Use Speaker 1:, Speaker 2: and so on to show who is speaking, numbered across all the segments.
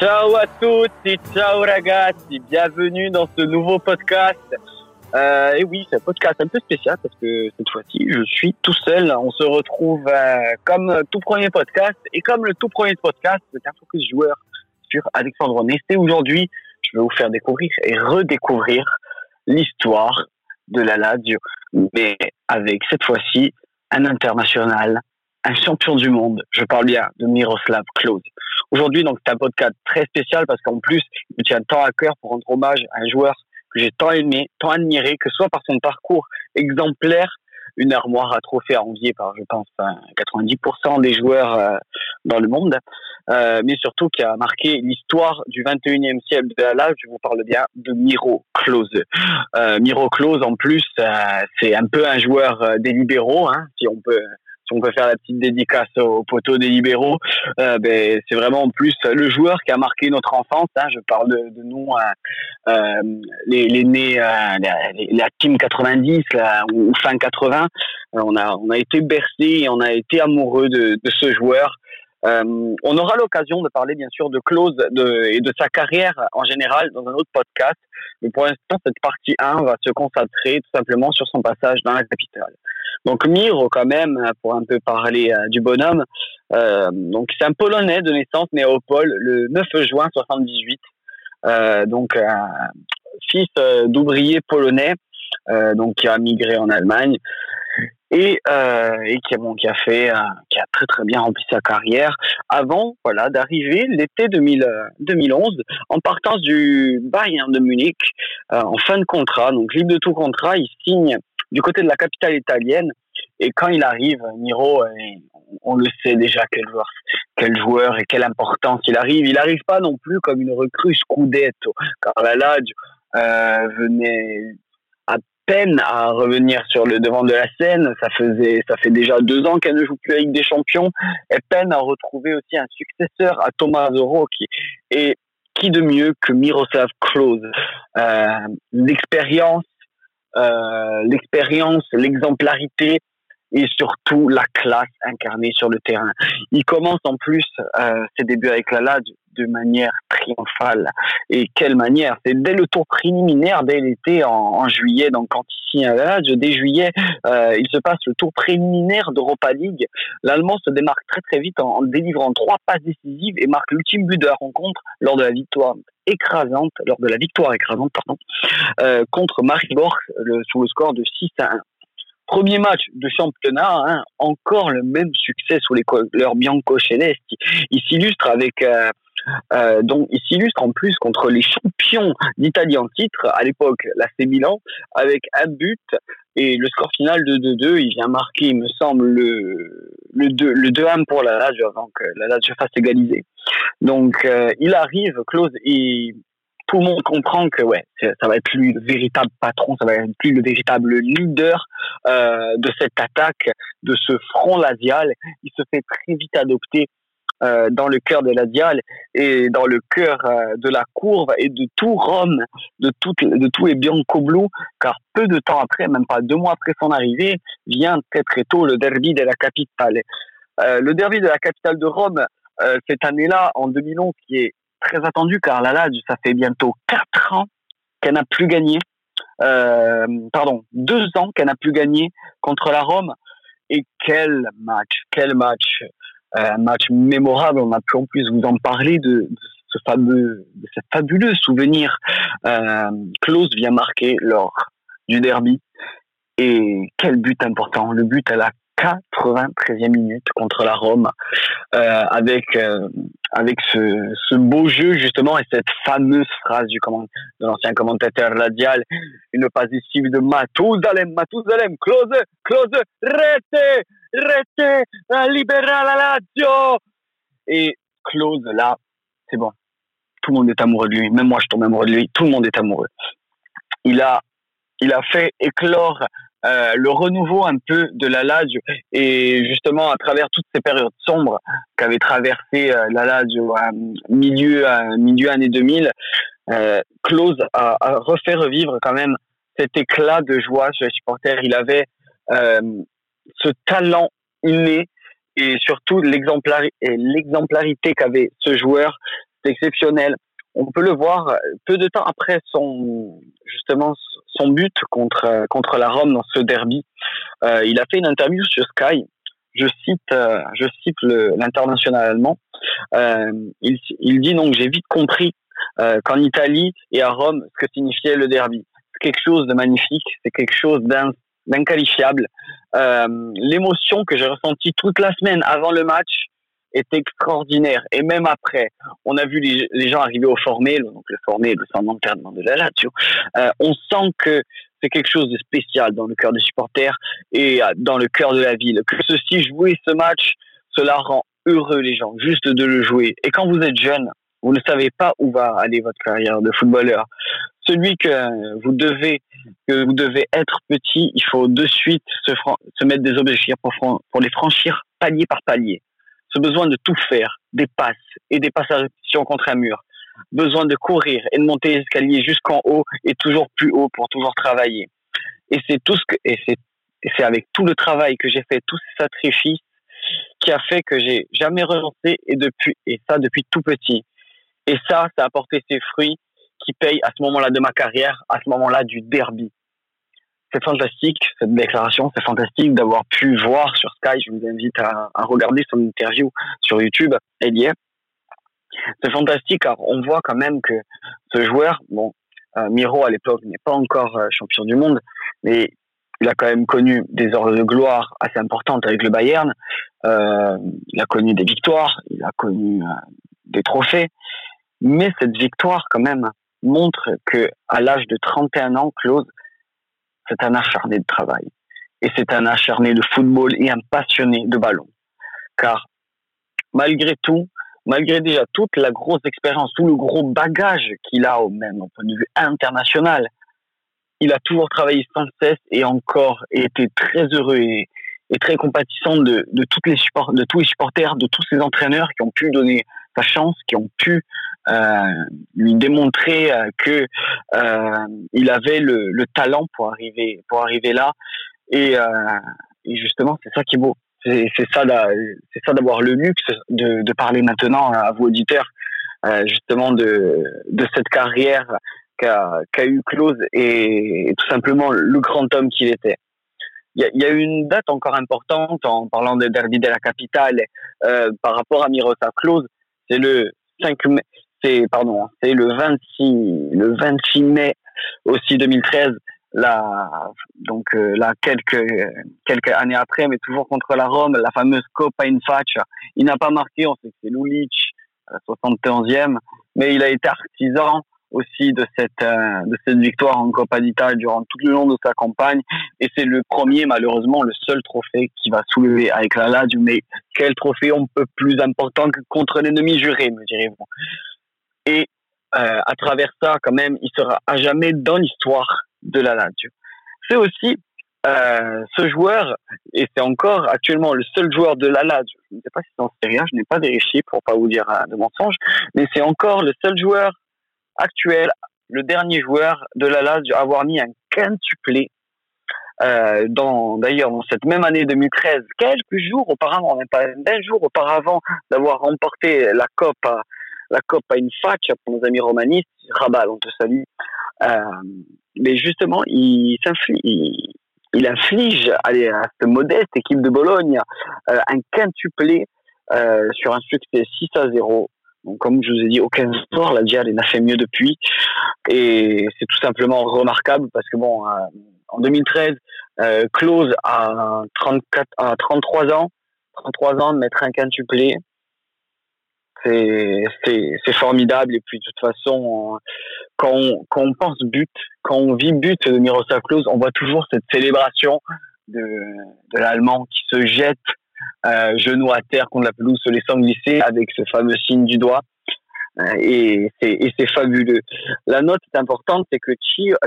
Speaker 1: Ciao à tutti, ciao ragazzi, bienvenue dans ce nouveau podcast. Euh, et oui, c'est un podcast un peu spécial parce que cette fois-ci, je suis tout seul. On se retrouve euh, comme tout premier podcast et comme le tout premier podcast, un focus joueur sur Alexandre Nesté. Aujourd'hui, je vais vous faire découvrir et redécouvrir l'histoire de la Lazio, mais avec cette fois-ci un international, un champion du monde. Je parle bien de Miroslav Klose. Aujourd'hui, donc, c'est un podcast très spécial parce qu'en plus, il tient tant à cœur pour rendre hommage à un joueur que j'ai tant aimé, tant admiré, que ce soit par son parcours exemplaire, une armoire à trophées enviée par, je pense, 90% des joueurs euh, dans le monde, euh, mais surtout qui a marqué l'histoire du 21e siècle de la je vous parle bien de Miro Klose. Euh, Miro Klose, en plus, euh, c'est un peu un joueur euh, des libéraux, hein, si on peut on peut faire la petite dédicace au poteau des libéraux, euh, ben, c'est vraiment en plus le joueur qui a marqué notre enfance. Hein, je parle de, nous, euh, euh les, nés, euh, la, la, team 90 là, ou fin 80. On a, on a été bercé et on a été amoureux de ce joueur. Euh, on aura l'occasion de parler bien sûr de Klose de, et de sa carrière en général dans un autre podcast. Mais pour l'instant, cette partie 1 va se concentrer tout simplement sur son passage dans la capitale. Donc Miro, quand même, pour un peu parler euh, du bonhomme, euh, donc c'est un Polonais de naissance né au Pôle le 9 juin 78. Euh, donc fils euh, d'ouvrier polonais, donc qui a migré en Allemagne et, et qui, bon, qui a fait, qui a très très bien rempli sa carrière avant, voilà, d'arriver l'été 2011 en partance du Bayern de Munich en fin de contrat, donc libre de tout contrat, il signe du côté de la capitale italienne. Et quand il arrive, Miro, euh, on le sait déjà quel joueur, quel joueur et quelle importance il arrive. Il n'arrive pas non plus comme une recrue Scudetto, car la Lazio euh, venait peine à revenir sur le devant de la scène. Ça faisait, ça fait déjà deux ans qu'elle ne joue plus avec des champions. Et peine à retrouver aussi un successeur à Thomas Rocchi. Et qui de mieux que Miroslav Klose? Euh, L'expérience, euh, l'expérience, l'exemplarité et surtout la classe incarnée sur le terrain. Il commence en plus euh, ses débuts avec la LAD de manière triomphale. Et quelle manière C'est dès le tour préliminaire, dès l'été en, juillet, donc quand signe à la LAD, dès juillet, euh, il se passe le tour préliminaire d'Europa League. L'Allemand se démarque très très vite en, en, délivrant trois passes décisives et marque l'ultime but de la rencontre lors de la victoire écrasante, lors de la victoire écrasante, pardon, euh, contre Maribor le, sous le score de 6 à 1. Premier match de championnat, hein, encore le même succès sous les couleurs bianco. Il s'illustre avec euh, euh, donc il s'illustre en plus contre les champions d'Italie en titre à l'époque, la C Milan, avec un but et le score final de 2-2. Il vient marquer, il me semble, le le 2 le 2-1 pour la Lazio avant que la Lazio fasse égaliser. Donc euh, il arrive, close et tout le monde comprend que ouais, ça va être lui le véritable patron, ça va être lui le véritable leader euh, de cette attaque, de ce front lazial. Il se fait très vite adopter euh, dans le cœur de la Dial et dans le cœur euh, de la courbe et de tout Rome, de tout, de tout les Bianco car peu de temps après, même pas deux mois après son arrivée, vient très très tôt le derby de la capitale. Euh, le derby de la capitale de Rome, euh, cette année-là, en 2011, qui est très attendu car la Lazio, ça fait bientôt quatre ans qu'elle n'a plus gagné. Euh, pardon, deux ans qu'elle n'a plus gagné contre la Rome. Et quel match, quel match, euh, un match mémorable. On a pu en plus vous en parler de, ce fameux, de ce fabuleux souvenir. Euh, Klose vient marquer lors du derby. Et quel but important, le but à la 93e minute contre la Rome, euh, avec euh, avec ce, beau jeu justement et cette fameuse phrase du de l'ancien commentateur radial, une passe décisive de Matuzalem, Matuzalem, close, close, rete, rete, libera la Lazio. Et close là, c'est bon. Tout le monde est amoureux de lui. Même moi, je tombe amoureux de lui. Tout le monde est amoureux. Il a, il a fait éclore euh, le renouveau un peu de la Lazio et justement à travers toutes ces périodes sombres qu'avait traversé euh, la Lazio à milieu à milieu année 2000 euh, Klose a, a, refait revivre quand même cet éclat de joie chez les supporters il avait euh, ce talent inné et surtout l'exemplarité qu'avait ce joueur c'est exceptionnel. On peut le voir peu de temps après son justement son but contre contre la Rome dans ce derby. Euh, il a fait une interview sur Sky. Je cite euh, je cite l'international allemand. Euh, il, il dit donc j'ai vite compris euh, qu'en Italie et à Rome ce que signifiait le derby. C'est quelque chose de magnifique, c'est quelque chose d'inqualifiable. Euh, L'émotion que j'ai ressentie toute la semaine avant le match, est extraordinaire. Et même après, on a vu les, les gens arriver au formel, donc le formel, le centre d'entraînement de la Lazio. Euh, on sent que c'est quelque chose de spécial dans le cœur des supporters et euh, dans le cœur de la ville. Que ceci, jouer ce match, cela rend heureux les gens, juste de le jouer. Et quand vous êtes jeune, vous ne savez pas où va aller votre carrière de footballeur. Celui que vous devez, que vous devez être petit, il faut de suite se, mettre des objectifs pour les franchir palier par palier ce besoin de tout faire, des passes et des passes à répétition contre un mur, besoin de courir et de monter les escaliers jusqu'en haut et toujours plus haut pour toujours travailler. Et c'est tout ce que, et c'est, c'est avec tout le travail que j'ai fait, tous ces sacrifices, qui a fait que j'ai jamais renoncé et depuis, et ça depuis tout petit. Et ça, ça a porté ses fruits qui payent à ce moment-là de ma carrière, à ce moment-là du derby c'est fantastique, cette déclaration, c'est fantastique d'avoir pu voir sur Sky. Je vous invite à, regarder son interview sur YouTube, est. C'est fantastique car on voit quand même que ce joueur, bon, euh, Miro à l'époque n'est pas encore euh, champion du monde, mais il a quand même connu des heures de gloire assez importantes avec le Bayern. Euh, il a connu des victoires, il a connu des trophées, mais cette victoire quand même montre que à l'âge de 31 ans, Claude, c'est un acharné de travail. Et c'est un acharné de football et un passionné de ballon. Car malgré tout, malgré déjà toute la grosse expérience, tout le gros bagage qu'il a au même au point de vue international, il a toujours travaillé sans cesse et encore été très heureux et, très compatissant de, toutes les de tous les supporters, de tous ces entraîneurs qui ont pu donner sa chance, qui ont pu lui démontrer euh, que euh, il avait le, le, talent pour arriver pour arriver là. Et, et justement, c'est ça qui est beau. C'est ça, c'est ça d'avoir le luxe de, de, parler maintenant à vos auditeurs, justement de, de cette carrière qu'a qu eu Close et, tout simplement le grand homme qu'il était. Il y, y, a une date encore importante en parlant de derby de la capitale euh, par rapport à Miroslav Klose, c'est le 5 mai, c'est pardon, c'est le 26 le 26 mai aussi 2013 là donc euh, là quelques quelques années après mais toujours contre la Rome la fameuse Coppa Infaccia il n'a pas marqué on sait que c'est Lulic à la 71e mais il a été artisan aussi de cette euh, de cette victoire en Coppa d'Italie durant tout le long de sa campagne. Et c'est le premier malheureusement le seul trophée qui va soulever avec la Lazio. Mais quel trophée on peut plus important que contre l'ennemi juré me direz-vous? Et euh, à travers ça quand même il sera à jamais dans l'histoire de la Lazio c'est aussi euh, ce joueur, et c'est encore actuellement le seul joueur de la Lazio, je ne sais pas si c'est en Serie A, je n'ai pas vérifié pour pas vous dire de mensonges, mais c'est encore le seul joueur actuel, le dernier joueur de la Lazio à avoir mis un quintuplé euh, dans d'ailleurs dans cette même année 2013, quelques jours auparavant, même pas un jour auparavant d'avoir remporté la Coupe la Coupe à une fac pour nos amis romanistes, Rabal, on te salue. Euh, mais justement, il inflige à, cette modeste équipe de Bologne euh, un quintuplé euh, sur un succès 6 à 0 donc, comme je vous ai dit, aucun sport, la Dial n'a fait mieux depuis. Et c'est tout simplement remarquable parce que bon, en 2013, euh, Close à 34, à 33 ans, 33 ans de mettre un quintuplé, c'est formidable. Et puis de toute façon, quand on, quand on pense but, quand on vit but de Miroslav Klose, on voit toujours cette célébration de, de l'Allemand qui se jette euh, genoux à terre contre la pelouse, se laissant glisser avec ce fameux signe du doigt. Euh, et c'est fabuleux. La note est importante, c'est que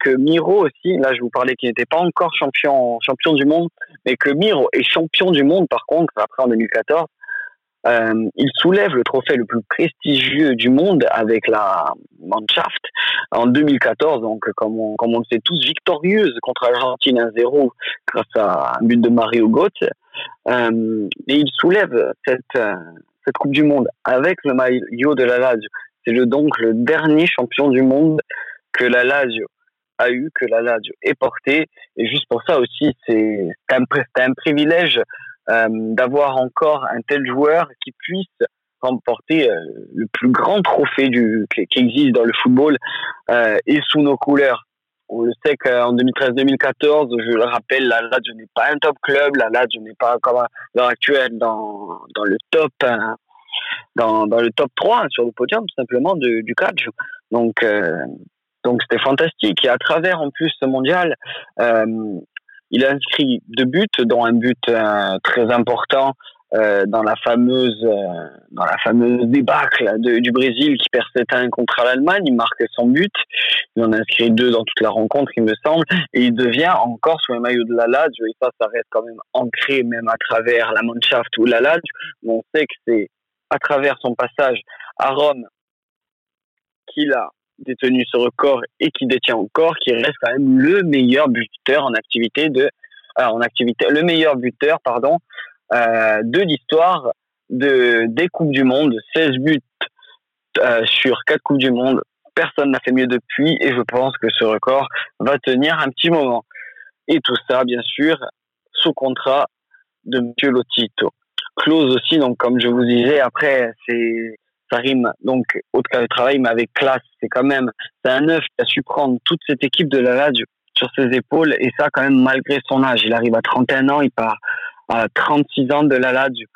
Speaker 1: que Miro aussi, là je vous parlais qu'il n'était pas encore champion champion du monde, mais que Miro est champion du monde par contre après en 2014. Euh, il soulève le trophée le plus prestigieux du monde avec la Mannschaft en 2014, donc comme on, comme on le sait tous, victorieuse contre l'Argentine 1-0 grâce à un but de Mario Götze. Euh, et il soulève cette, euh, cette Coupe du Monde avec le maillot de la Lazio. c'est donc le dernier champion du monde que la Lazio a eu, que la Lazio est portée. Et juste pour ça aussi, c'est un, privilège d'avoir encore un tel joueur qui puisse remporter euh, le plus grand trophée du, qui, existe dans le football euh, et sous nos couleurs. On le sait qu'en 2013-2014, je le rappelle, la Lazio n'est pas un top club, la Lazio n'est pas comme à l'heure actuelle dans, dans le top hein, dans, dans le top 3 sur le podium tout simplement du, catch. Donc euh, donc c'était fantastique et à travers en plus ce mondial, euh, il a inscrit deux buts, dont un but euh, très important euh, dans la fameuse euh, dans la fameuse débâcle du Brésil qui perd 7-1 contre l'Allemagne. Il marque son but. Il en a inscrit deux dans toute la rencontre, il me semble, et il devient encore sous le maillot de la Lazio. Et ça, ça reste quand même ancré, même à travers la Mannschaft ou la Lazio. on sait que c'est à travers son passage à Rome qu'il a détenu ce record et qui détient encore, qui reste quand même le meilleur buteur en activité de, en activité, le meilleur buteur, pardon, euh, de l'histoire de, des Coupes du Monde. 16 buts euh, sur 4 Coupes du Monde. Personne n'a fait mieux depuis et je pense que ce record va tenir un petit moment. Et tout ça, bien sûr, sous contrat de M. Lotito. Close aussi, donc comme je vous disais, après, c'est ça rime donc au cas de travail, mais avec classe. C'est quand même, c'est un neuf qui a su prendre toute cette équipe de la Lazio sur ses épaules et ça quand même malgré son âge. Il arrive à 31 ans, il part à 36 ans de la Lazio.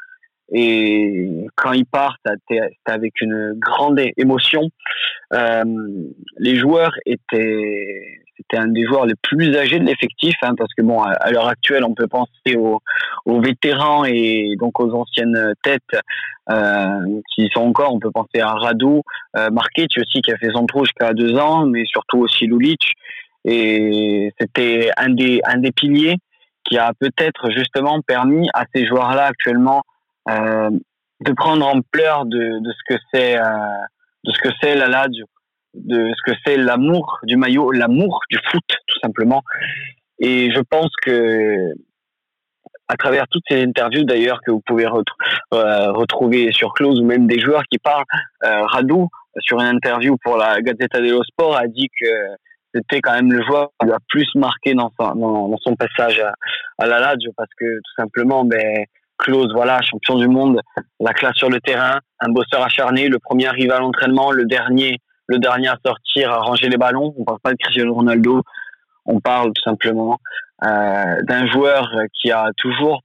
Speaker 1: Et quand il part, c'était avec une grande émotion. Euh, les joueurs étaient, c'était un des joueurs les plus âgés de l'effectif, hein, parce que bon, à, l'heure actuelle, on peut penser aux, vétérans et donc aux anciennes têtes euh, qui sont encore. On peut penser à Radu, euh, aussi qui a fait son trou jusqu'à deux ans, mais surtout aussi Lulic. Et c'était un des un des piliers qui a peut-être justement permis à ces joueurs-là actuellement de prendre ampleur de, de ce que c'est euh, de ce que c'est la Lazio, de ce que c'est l'amour du maillot, l'amour du foot tout simplement. Et je pense que à travers toutes ces interviews d'ailleurs que vous pouvez euh, retrouver sur Close ou même des joueurs qui parlent, euh, Radu sur une interview pour la Gazzetta dello Sport a dit que c'était quand même le joueur qui a plus marqué dans son, dans, son passage à, à, la Lazio parce que tout simplement, ben, Close, voilà, champion du monde, la classe sur le terrain, un bosseur acharné, le premier arrivé à l'entraînement, le dernier, le dernier à sortir, à ranger les ballons. On parle pas de Cristiano Ronaldo, on parle tout simplement euh, d'un joueur qui a toujours,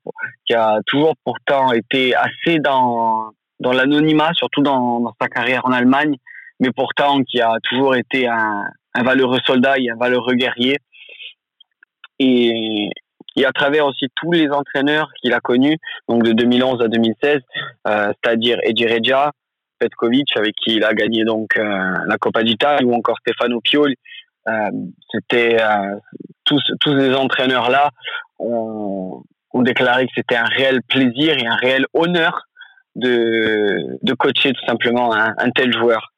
Speaker 1: qui a toujours pourtant été assez dans dans l'anonymat, surtout dans, dans sa carrière en Allemagne, mais pourtant qui a toujours été un, un valeureux soldat et un valeureux guerrier. Et, et à travers aussi tous les entraîneurs qu'il a connus, donc de 2011 à 2016, euh, c'est-à-dire Edi Regia, Petkovic, avec qui il a gagné donc euh, la Coppa d'Italie, ou encore Stefano Pioli. Euh, c'était euh, tous tous ces entraîneurs là ont, déclaré que c'était un réel plaisir et un réel honneur de de coacher tout simplement un tel joueur.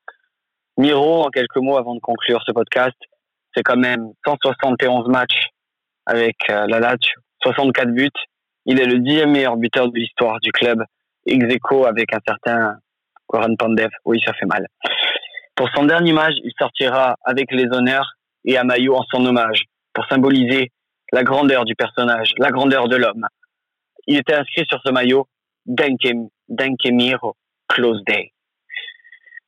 Speaker 1: Miro, en quelques mots avant de conclure ce podcast, c'est quand même 171 matchs avec euh, la Lazio, 64 buts. Il est le dixième meilleur buteur de l'histoire du club, ex avec un certain Goran Pandev. Oui, ça fait mal. Pour son dernier match, il sortira avec les honneurs et un maillot en son hommage, pour symboliser la grandeur du personnage, la grandeur de l'homme. Il était inscrit sur ce maillot Denkem, Denkemiro, Close Day.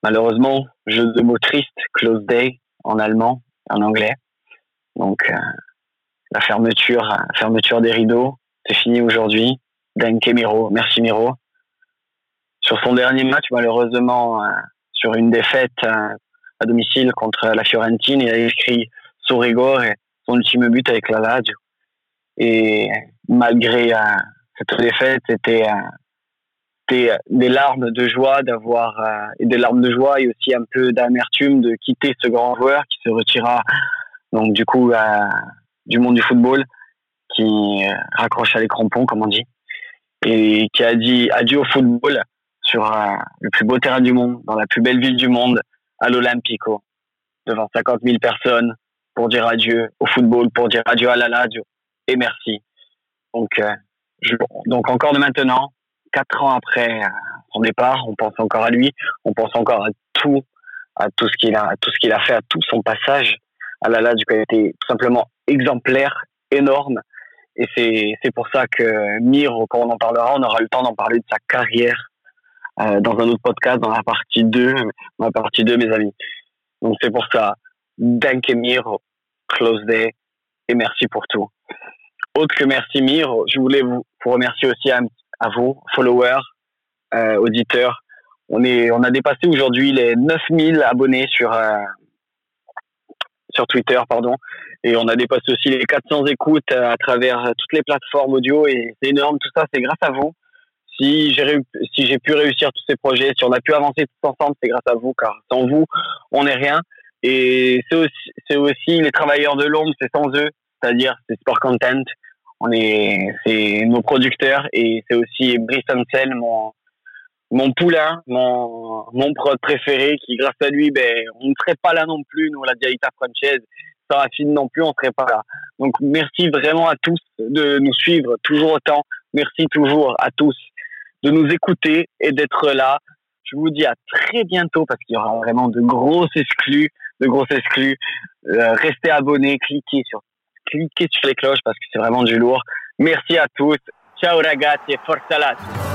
Speaker 1: Malheureusement, jeu de mots triste, Close Day en allemand, en anglais. Donc, euh, la fermeture, fermeture des rideaux. C'est fini aujourd'hui. Danke Miro. Merci Miro. Sur son dernier match, malheureusement, euh, sur une défaite euh, à domicile contre la Fiorentine, il a écrit son et son ultime but avec la Lazio. Et malgré euh, cette défaite, c'était des, larmes de joie d'avoir et des larmes de joie et aussi un peu d'amertume de quitter ce grand joueur qui se retira donc du coup du monde du football qui euh, raccroche à les crampons, comme on dit, et qui a dit adieu au football sur euh, le plus beau terrain du monde, dans la plus belle ville du monde, à l'Olympico, devant 50 000 personnes, pour dire adieu au football, pour dire adieu à la radio, et merci. Donc, euh, donc encore de maintenant, quatre ans après son départ, on pense encore à lui, on pense encore à tout, à tout ce qu'il a, à tout ce qu'il a fait, à tout son passage à la LAD, qui a été tout simplement exemplaire, énorme. Et c'est, pour ça que Mir, quand on en parlera, on aura le temps d'en parler de sa carrière euh, dans un autre podcast, dans la partie 2, dans la partie 2, mes amis. Donc c'est pour ça. Danke Mir, close day, et merci pour tout. Autre que merci Mir, je voulais vous, vous remercier aussi à, à vous, followers, euh, auditeurs. On est, on a dépassé aujourd'hui les 9000 abonnés sur euh, sur Twitter, pardon, et on a dépassé aussi les 400 écoutes à travers toutes les plateformes audio et c'est énorme. Tout ça, c'est grâce à vous. Si j'ai si j'ai pu réussir tous ces projets, si on a pu avancer tous ensemble, c'est grâce à vous, car sans vous, on n'est rien. Et c'est aussi, les travailleurs de l'ombre, c'est sans eux, c'est-à-dire c'est Sport Content. On est, c'est nos producteurs et c'est aussi Brice Ansel, mon mon poulain, mon, mon prod préféré, qui grâce à lui, ben, on ne serait pas là non plus, nous, la Dialita Francaise, sans Rafine non plus, on ne serait pas là. Donc, merci vraiment à tous de nous suivre toujours autant. Merci toujours à tous de nous écouter et d'être là. Je vous dis à très bientôt parce qu'il y aura vraiment de grosses exclus, de grosses exclus. Euh, restez abonnés, cliquez sur, cliquez sur les cloches parce que c'est vraiment du lourd. Merci à tous. Ciao ragazzi forza Lazio.